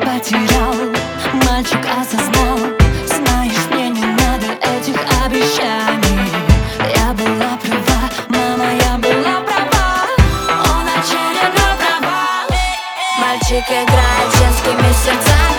потерял Мальчик осознал Знаешь, мне не надо этих обещаний. Я была права, мама, я была права. Он очередной провал. Мальчик играет с детскими сердцами.